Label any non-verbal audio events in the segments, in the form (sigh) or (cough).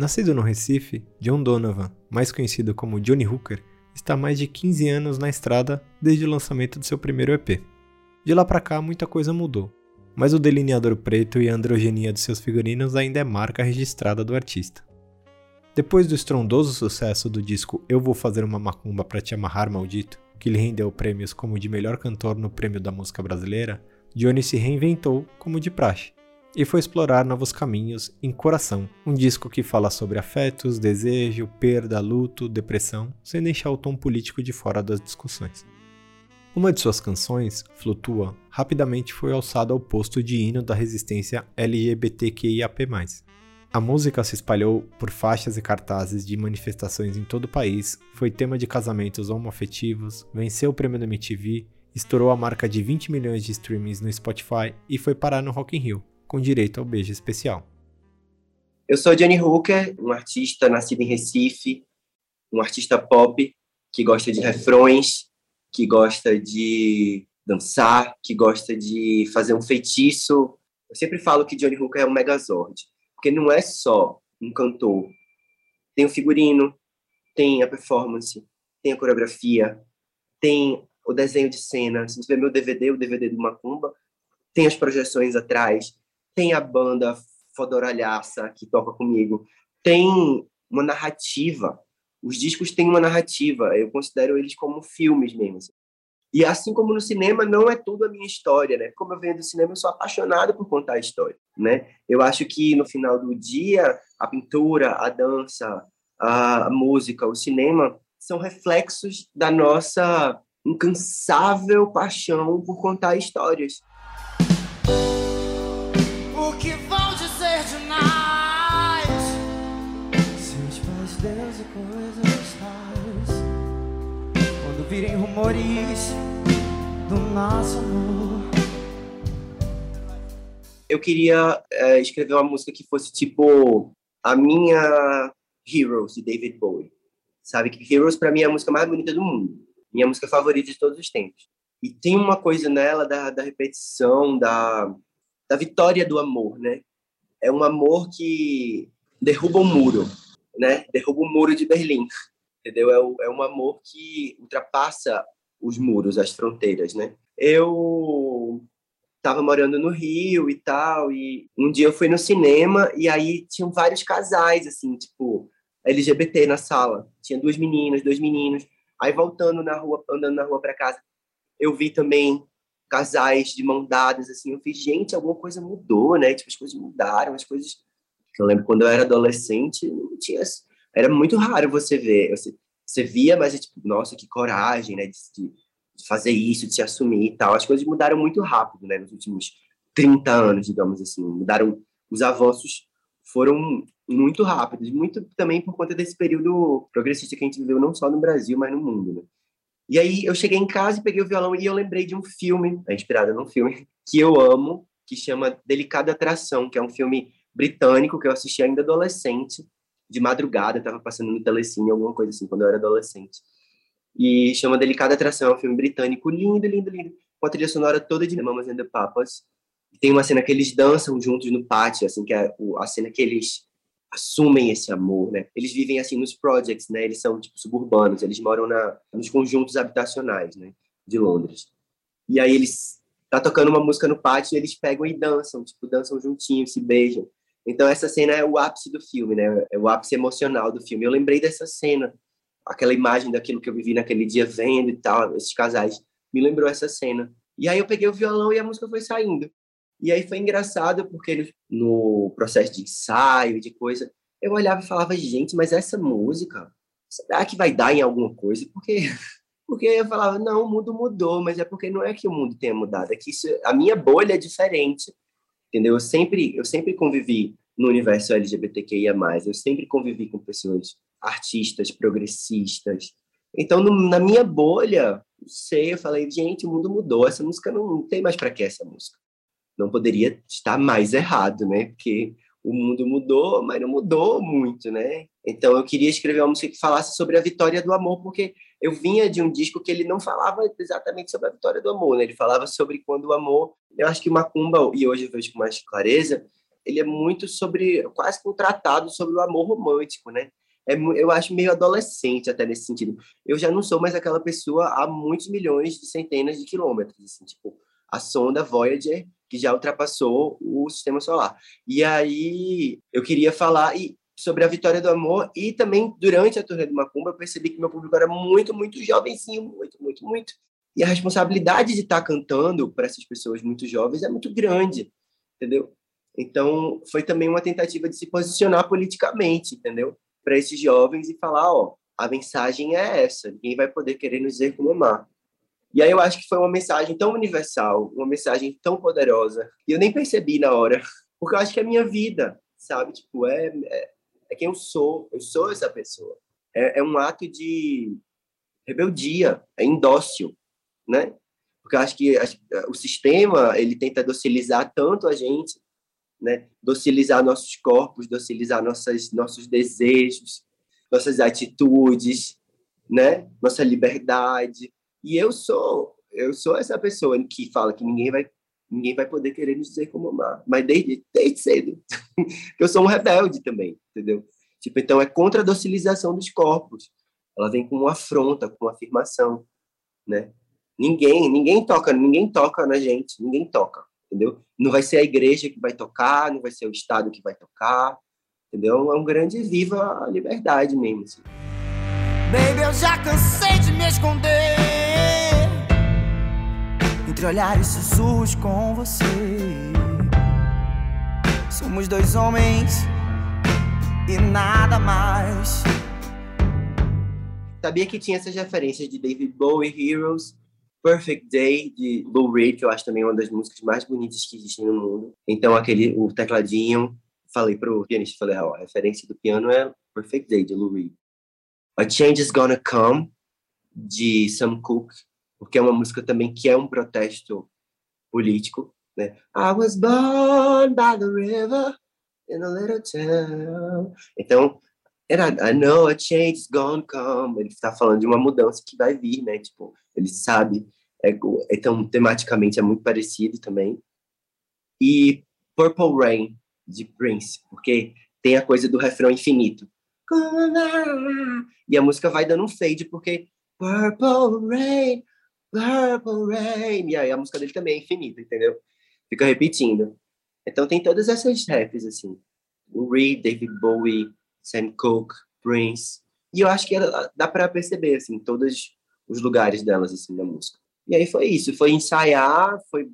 Nascido no Recife, John Donovan, mais conhecido como Johnny Hooker, está há mais de 15 anos na estrada desde o lançamento do seu primeiro EP. De lá para cá, muita coisa mudou, mas o delineador preto e a androgenia de seus figurinos ainda é marca registrada do artista. Depois do estrondoso sucesso do disco Eu Vou Fazer Uma Macumba para Te Amarrar Maldito, que lhe rendeu prêmios como de melhor cantor no Prêmio da Música Brasileira, Johnny se reinventou como de praxe e foi explorar novos caminhos em Coração, um disco que fala sobre afetos, desejo, perda, luto, depressão, sem deixar o tom político de fora das discussões. Uma de suas canções, Flutua, rapidamente foi alçada ao posto de hino da resistência LGBTQIAP+. A música se espalhou por faixas e cartazes de manifestações em todo o país, foi tema de casamentos homoafetivos, venceu o prêmio da MTV, estourou a marca de 20 milhões de streamings no Spotify e foi parar no Rock in Rio com direito ao beijo especial. Eu sou Johnny Hooker, um artista nascido em Recife, um artista pop que gosta de refrões, que gosta de dançar, que gosta de fazer um feitiço. Eu sempre falo que Johnny Hooker é um megazord, porque não é só um cantor. Tem o figurino, tem a performance, tem a coreografia, tem o desenho de cena. Se você ver meu DVD, o DVD do Macumba, tem as projeções atrás, tem a banda Fodoralhaça, que toca comigo. Tem uma narrativa. Os discos têm uma narrativa. Eu considero eles como filmes mesmo. Assim. E assim como no cinema, não é tudo a minha história, né? Como eu venho do cinema, eu sou apaixonado por contar a história, né? Eu acho que no final do dia, a pintura, a dança, a música, o cinema são reflexos da nossa incansável paixão por contar histórias. Virem rumores do nosso amor. Eu queria é, escrever uma música que fosse tipo a minha Heroes de David Bowie. Sabe que Heroes para mim é a música mais bonita do mundo, minha música favorita de todos os tempos. E tem uma coisa nela da, da repetição, da, da vitória do amor, né? É um amor que derruba o um muro, né? Derruba o um muro de Berlim entendeu? É, o, é um amor que ultrapassa os muros, as fronteiras, né? Eu estava morando no Rio e tal, e um dia eu fui no cinema e aí tinham vários casais, assim, tipo, LGBT na sala. Tinha duas meninas, dois meninos. Aí voltando na rua, andando na rua para casa, eu vi também casais de mão dadas, assim, eu fiz, gente, alguma coisa mudou, né? Tipo, as coisas mudaram, as coisas... Eu lembro quando eu era adolescente, não tinha era muito raro você ver. Você, você via, mas é tipo, nossa, que coragem, né? De, de, fazer isso, de se assumir e tal. As coisas mudaram muito rápido, né? Nos últimos 30 anos, digamos assim. Mudaram, os avanços foram muito rápidos, muito também por conta desse período progressista que a gente viveu não só no Brasil, mas no mundo, né? E aí eu cheguei em casa e peguei o violão e eu lembrei de um filme, é inspirado num filme (laughs) que eu amo, que chama Delicada Atração, que é um filme britânico que eu assisti ainda adolescente, de madrugada, estava passando no telecine, alguma coisa assim, quando eu era adolescente. E chama Delicada Atração, é um filme britânico lindo, lindo, lindo, com a trilha sonora toda de Mamas and the Papas. E tem uma cena que eles dançam juntos no pátio, assim, que é a cena que eles assumem esse amor, né? Eles vivem assim nos projects, né? Eles são tipo suburbanos, eles moram na nos conjuntos habitacionais, né, de Londres. E aí eles tá tocando uma música no pátio, e eles pegam e dançam, tipo, dançam juntinhos, se beijam. Então essa cena é o ápice do filme, né? É o ápice emocional do filme. Eu lembrei dessa cena, aquela imagem daquilo que eu vivi naquele dia vendo e tal, esses casais, me lembrou essa cena. E aí eu peguei o violão e a música foi saindo. E aí foi engraçado porque no processo de ensaio de coisa, eu olhava e falava, gente, mas essa música será que vai dar em alguma coisa? Porque (laughs) porque eu falava, não, o mundo mudou, mas é porque não é que o mundo tenha mudado, é que isso, a minha bolha é diferente, entendeu? Eu sempre, eu sempre convivi no universo LGBTQIA+, eu sempre convivi com pessoas artistas, progressistas. Então, no, na minha bolha, sei, eu falei, gente, o mundo mudou, essa música não, não tem mais para que essa música. Não poderia estar mais errado, né? Porque o mundo mudou, mas não mudou muito, né? Então eu queria escrever uma música que falasse sobre a vitória do amor, porque eu vinha de um disco que ele não falava exatamente sobre a vitória do amor, né? Ele falava sobre quando o amor. Eu acho que Macumba, e hoje eu vejo com mais clareza, ele é muito sobre, quase que um tratado sobre o amor romântico, né? É, eu acho meio adolescente até nesse sentido. Eu já não sou mais aquela pessoa há muitos milhões de centenas de quilômetros, assim, tipo, a sonda Voyager que já ultrapassou o sistema solar. E aí eu queria falar e sobre a vitória do amor e também durante a turnê do Macumba eu percebi que meu público era muito, muito jovenzinho, muito, muito, muito. E a responsabilidade de estar cantando para essas pessoas muito jovens é muito grande, entendeu? Então, foi também uma tentativa de se posicionar politicamente, entendeu? Para esses jovens e falar, ó, a mensagem é essa, ninguém vai poder querer nos dizer como amar. E aí eu acho que foi uma mensagem tão universal, uma mensagem tão poderosa, e eu nem percebi na hora, (laughs) porque eu acho que é a minha vida, sabe? Tipo, é, é, é quem eu sou, eu sou essa pessoa. É, é um ato de rebeldia, é indócil, né? Porque eu acho que a, o sistema, ele tenta docilizar tanto a gente, né? Docilizar nossos corpos, docilizar nossas, nossos desejos, nossas atitudes, né? Nossa liberdade, e eu sou, eu sou essa pessoa que fala que ninguém vai ninguém vai poder querer me dizer como amar, mas desde, desde cedo. (laughs) eu sou um rebelde também, entendeu? Tipo, então é contra a docilização dos corpos. Ela vem com uma afronta, com uma afirmação, né? Ninguém, ninguém toca, ninguém toca na gente, ninguém toca, entendeu? Não vai ser a igreja que vai tocar, não vai ser o Estado que vai tocar, entendeu? É um grande viva a liberdade mesmo. Assim. Baby, eu já cansei de me esconder entre olhares sussurros com você. Somos dois homens e nada mais. Sabia que tinha essas referências de David Bowie, Heroes, Perfect Day, de Lou Reed, que eu acho também uma das músicas mais bonitas que existem no mundo. Então, aquele, o tecladinho, falei pro pianista, falei, ó, a referência do piano é Perfect Day, de Lou Reed. A Change is Gonna Come, de Sam Cooke, porque é uma música também que é um protesto político, né? I was born by the river in a little town. Então, era I know a change is gonna come. Ele está falando de uma mudança que vai vir, né? Tipo, ele sabe. É, então, tematicamente é muito parecido também. E Purple Rain, de Prince, porque tem a coisa do refrão infinito. E a música vai dando um fade, porque Purple Rain, Purple Rain. E aí a música dele também é infinita, entendeu? Fica repetindo. Então tem todas essas raps, assim. O Reed, David Bowie, Sam Cooke, Prince. E eu acho que ela, dá para perceber, assim, todos os lugares delas, assim, na música. E aí foi isso. Foi ensaiar, foi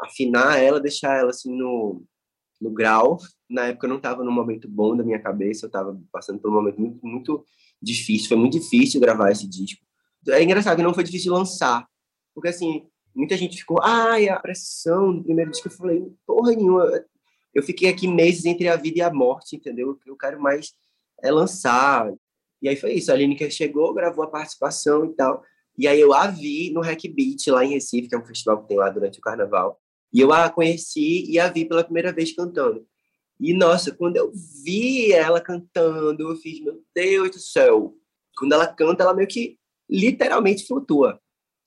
afinar ela, deixar ela, assim, no, no grau. Na época eu não estava num momento bom da minha cabeça, eu estava passando por um momento muito, muito difícil. Foi muito difícil gravar esse disco. É engraçado que não foi difícil lançar. Porque, assim, muita gente ficou, ai, a pressão do primeiro disco. Eu falei, porra nenhuma. Eu fiquei aqui meses entre a vida e a morte, entendeu? Eu quero mais é lançar. E aí foi isso. A Lineker chegou, gravou a participação e tal. E aí eu a vi no Hack Beat, lá em Recife, que é um festival que tem lá durante o carnaval. E eu a conheci e a vi pela primeira vez cantando. E, nossa, quando eu vi ela cantando, eu fiz, meu Deus do céu. Quando ela canta, ela meio que literalmente flutua,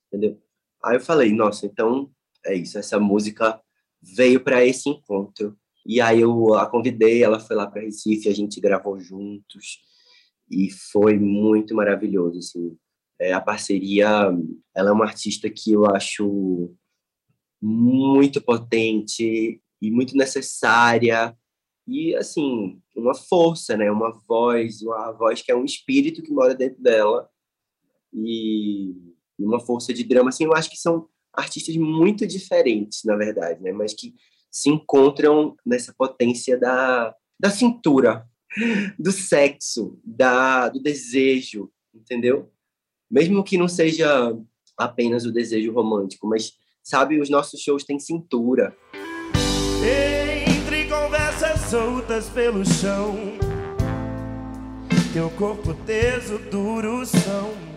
entendeu? Aí eu falei, nossa, então é isso, essa música veio para esse encontro. E aí eu a convidei, ela foi lá para Recife, a gente gravou juntos e foi muito maravilhoso, assim. É, a parceria, ela é uma artista que eu acho muito potente e muito necessária e assim uma força, né? Uma voz, uma voz que é um espírito que mora dentro dela e uma força de drama, assim, eu acho que são artistas muito diferentes, na verdade, né? Mas que se encontram nessa potência da, da cintura. (laughs) do sexo, da, do desejo, entendeu? Mesmo que não seja apenas o desejo romântico, mas, sabe, os nossos shows têm cintura. Entre conversas soltas pelo chão, teu corpo teso, duro são.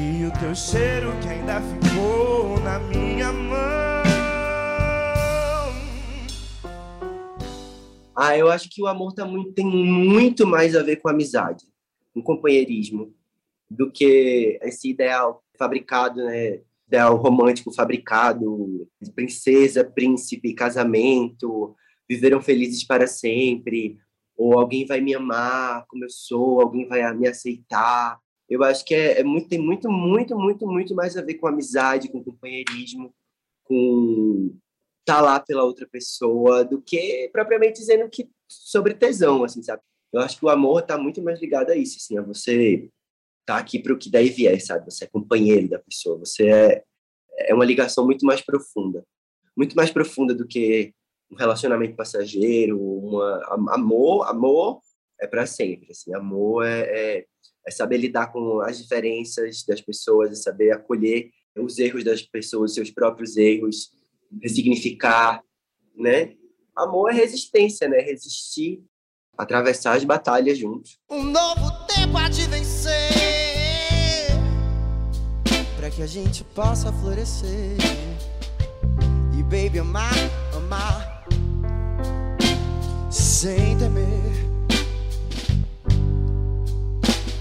E o teu cheiro que ainda ficou na minha mão. Ah, eu acho que o amor tá muito, tem muito mais a ver com amizade, com companheirismo, do que esse ideal fabricado, né? Ideal romântico fabricado, princesa, príncipe, casamento, viveram felizes para sempre, ou alguém vai me amar como eu sou, alguém vai me aceitar. Eu acho que é, é muito, tem muito, muito, muito, muito mais a ver com amizade, com companheirismo, com estar tá lá pela outra pessoa, do que propriamente dizendo que sobre tesão, assim, sabe? Eu acho que o amor está muito mais ligado a isso, assim, a você tá aqui para o que daí vier, sabe? Você é companheiro da pessoa, você é, é uma ligação muito mais profunda. Muito mais profunda do que um relacionamento passageiro, uma amor, amor é para sempre, assim, amor é, é, é, saber lidar com as diferenças das pessoas, é saber acolher os erros das pessoas, seus próprios erros, ressignificar, né? Amor é resistência, né? Resistir, atravessar as batalhas juntos. Um novo tempo a te vencer para que a gente possa florescer. E baby, amar, amar, sem temer.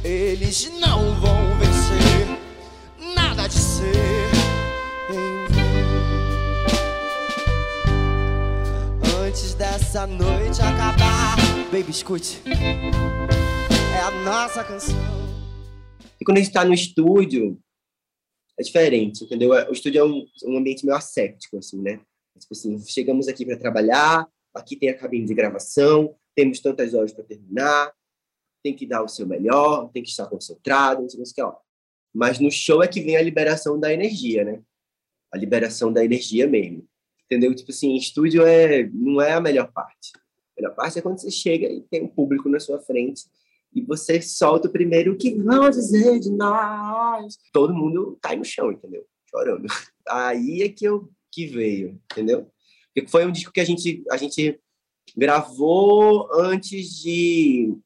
Eles não vão vencer nada de ser em vão. Antes dessa noite acabar, baby, escute. É a nossa canção. E quando a gente está no estúdio, é diferente, entendeu? O estúdio é um, um ambiente meio asséptico, assim, né? Tipo assim, chegamos aqui para trabalhar, aqui tem a cabine de gravação, temos tantas horas para terminar, tem que dar o seu melhor, tem que estar concentrado, não sei o que, ó. Mas no show é que vem a liberação da energia, né? A liberação da energia mesmo. Entendeu? Tipo assim, estúdio é, não é a melhor parte. A melhor parte é quando você chega e tem um público na sua frente e você solta o primeiro o que vão dizer de nós. Todo mundo cai no chão, entendeu? Chorando. Aí é que eu que veio, entendeu? Porque foi um disco que a gente a gente gravou antes de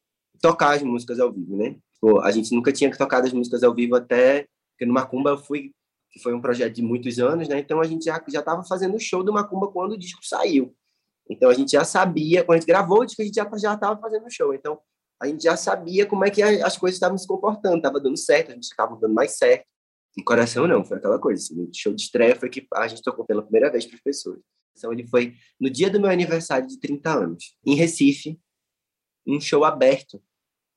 tocar as músicas ao vivo, né? Pô, a gente nunca tinha tocado as músicas ao vivo até porque no Macumba eu fui que foi um projeto de muitos anos, né? Então a gente já já estava fazendo o show do Macumba quando o disco saiu. Então a gente já sabia, quando a gente gravou o disco, a gente já já estava fazendo o show. Então a gente já sabia como é que as coisas estavam se comportando, estava dando certo, a gente estava dando mais certo. E coração não, foi aquela coisa. Assim, o show de estreia foi que a gente tocou pela primeira vez para as pessoas. Então ele foi no dia do meu aniversário de 30 anos, em Recife, um show aberto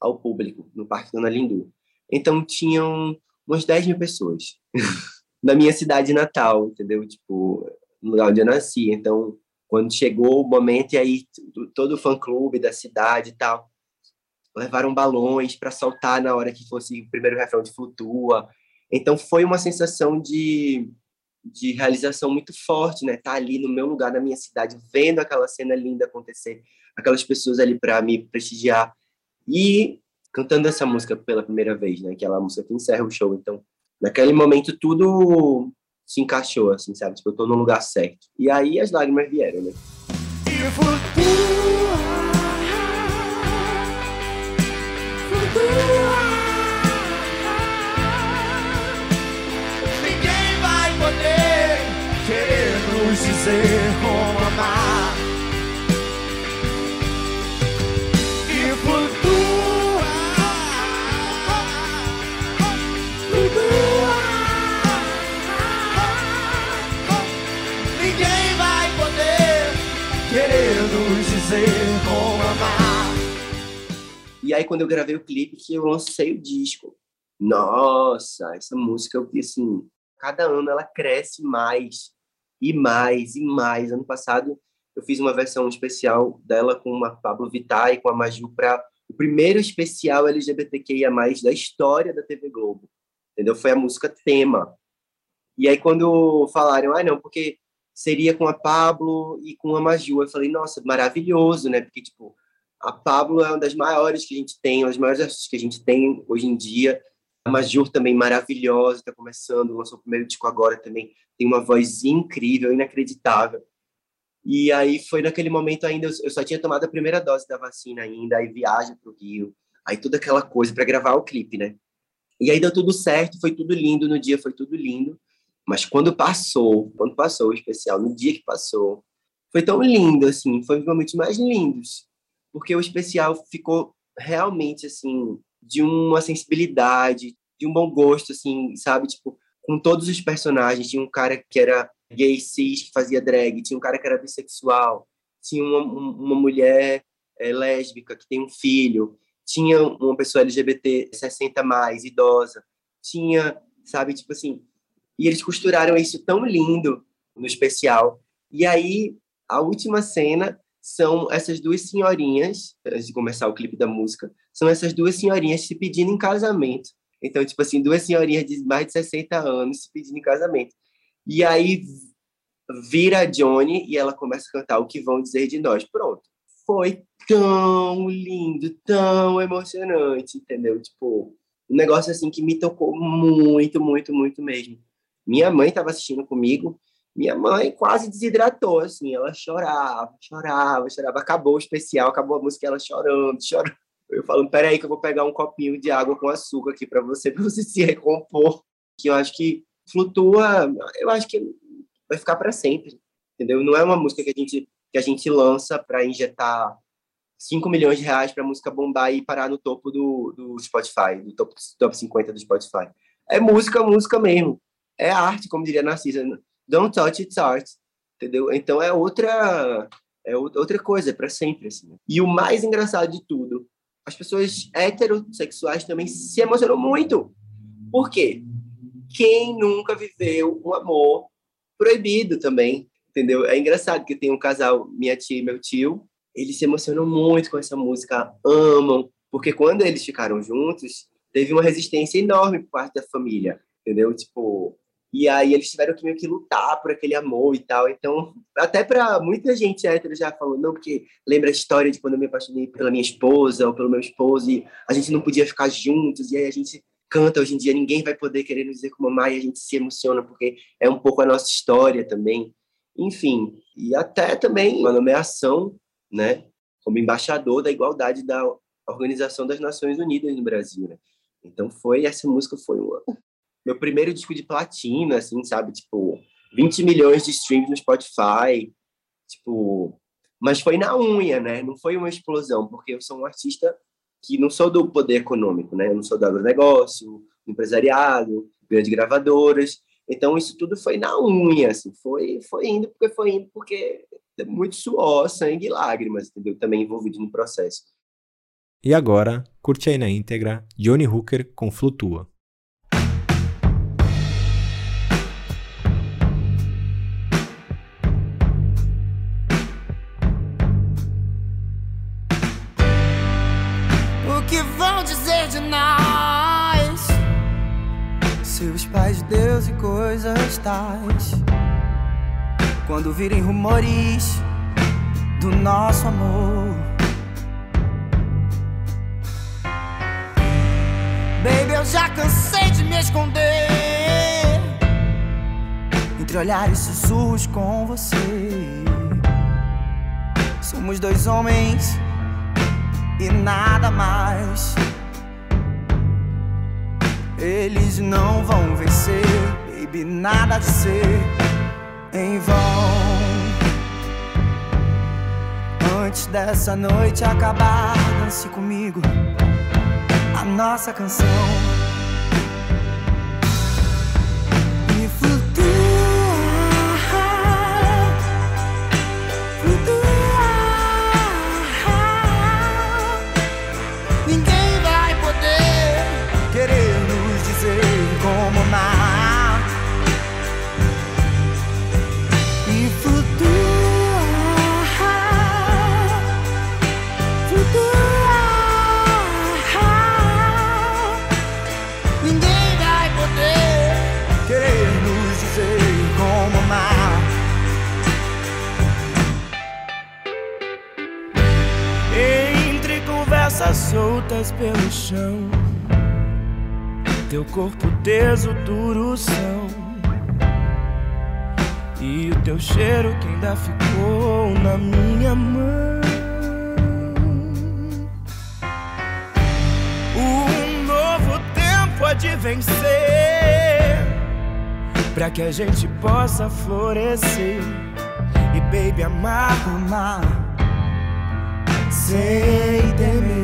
ao público, no Parque Dona Lindu. Então tinham umas 10 mil pessoas (laughs) na minha cidade natal, entendeu? Tipo, no lugar onde eu nasci. Então, quando chegou o momento, e aí todo o fã-clube da cidade e tal, levaram balões para soltar na hora que fosse o primeiro refrão de Flutua. Então foi uma sensação de, de realização muito forte, né? Estar tá ali no meu lugar, na minha cidade, vendo aquela cena linda acontecer, aquelas pessoas ali para me prestigiar e cantando essa música pela primeira vez, né? Que é a música que encerra o show. Então, naquele momento tudo se encaixou, assim, sabe? Tipo, eu tô no lugar certo. E aí as lágrimas vieram, né? Dizer como amar. E aí, quando eu gravei o clipe, que eu lancei o disco, nossa, essa música, eu assim, cada ano ela cresce mais e mais e mais. Ano passado, eu fiz uma versão especial dela com a Pablo Vittar e com a Maju para o primeiro especial LGBTQIA+, da história da TV Globo. Entendeu? Foi a música tema. E aí, quando falaram, ah, não, porque seria com a Pablo e com a Maju, eu falei, nossa, maravilhoso, né? Porque, tipo, A Pablo é uma das maiores que a gente tem, uma das maiores artistas que a gente tem hoje em dia. A Majur também maravilhosa, está começando, lançou o primeiro disco agora também, tem uma voz incrível, inacreditável. E aí foi naquele momento ainda, eu só tinha tomado a primeira dose da vacina ainda, aí viagem para o Rio, aí toda aquela coisa para gravar o clipe, né? E aí deu tudo certo, foi tudo lindo, no dia foi tudo lindo. Mas quando passou, quando passou o especial, no dia que passou, foi tão lindo, assim, foi um dos momentos mais lindos. Porque o especial ficou realmente, assim, de uma sensibilidade, de um bom gosto, assim, sabe? Tipo, com todos os personagens. Tinha um cara que era gay cis, que fazia drag, tinha um cara que era bissexual, tinha uma, uma mulher é, lésbica que tem um filho, tinha uma pessoa LGBT 60 mais, idosa, tinha, sabe, tipo assim, e eles costuraram isso tão lindo no especial. E aí, a última cena são essas duas senhorinhas, antes de começar o clipe da música, são essas duas senhorinhas se pedindo em casamento. Então, tipo assim, duas senhorinhas de mais de 60 anos se pedindo em casamento. E aí vira a Johnny e ela começa a cantar O que vão dizer de nós. Pronto. Foi tão lindo, tão emocionante, entendeu? Tipo, um negócio assim que me tocou muito, muito, muito mesmo. Minha mãe estava assistindo comigo, minha mãe quase desidratou, assim, ela chorava, chorava, chorava. Acabou o especial, acabou a música, ela chorando, (laughs) chorando. Eu falando, peraí que eu vou pegar um copinho de água com açúcar aqui para você, (laughs) para você se recompor. Que eu acho que flutua, eu acho que vai ficar para sempre, entendeu? Não é uma música que a gente que a gente lança para injetar 5 milhões de reais para a música bombar e parar no topo do, do Spotify, do top, top 50 do Spotify. É música, música mesmo. É arte, como diria Narcisa. Don't touch it's art. Entendeu? Então é outra é outra coisa, é para sempre. Assim. E o mais engraçado de tudo, as pessoas heterossexuais também se emocionam muito. Por quê? Quem nunca viveu um amor proibido também, entendeu? É engraçado que tem um casal, minha tia e meu tio, eles se emocionam muito com essa música, amam, porque quando eles ficaram juntos, teve uma resistência enorme por parte da família, entendeu? Tipo, e aí eles tiveram que meio que lutar por aquele amor e tal. Então, até para muita gente hétero já falou, não, porque lembra a história de quando eu me apaixonei pela minha esposa ou pelo meu esposo e a gente não podia ficar juntos, e aí a gente canta hoje em dia, ninguém vai poder querer nos dizer como amar e a gente se emociona porque é um pouco a nossa história também. Enfim, e até também uma nomeação, né, como embaixador da igualdade da Organização das Nações Unidas no Brasil, né? Então foi essa música foi uma, meu primeiro disco de platina, assim, sabe, tipo 20 milhões de streams no Spotify, tipo, mas foi na unha, né? Não foi uma explosão, porque eu sou um artista que não sou do poder econômico, né? Eu não sou do agronegócio, do empresariado, grandes gravadoras. Então, isso tudo foi na unha, assim, foi, foi indo porque foi indo, porque muito suor, sangue e lágrimas, entendeu? Também envolvido no processo. E agora, curte aí na íntegra Johnny Hooker com Flutua. Coisas tais. Quando virem rumores do nosso amor. Baby, eu já cansei de me esconder entre olhares sussurros com você. Somos dois homens e nada mais. Eles não vão vencer, baby, nada de ser em vão. Antes dessa noite acabar, dance comigo a nossa canção. Corpo teso, duro são. E o teu cheiro que ainda ficou na minha mão. Um novo tempo há de vencer. Pra que a gente possa florescer. E baby, amar, amar. Sem temer.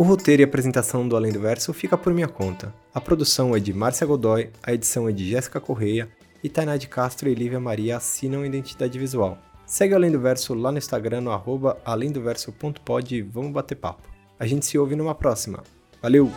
O roteiro e apresentação do Além do Verso fica por minha conta. A produção é de Márcia Godoy, a edição é de Jéssica Correia e Tainá de Castro e Lívia Maria assinam identidade visual. Segue o Além do Verso lá no Instagram no arroba alemdoverso.pod e vamos bater papo. A gente se ouve numa próxima. Valeu!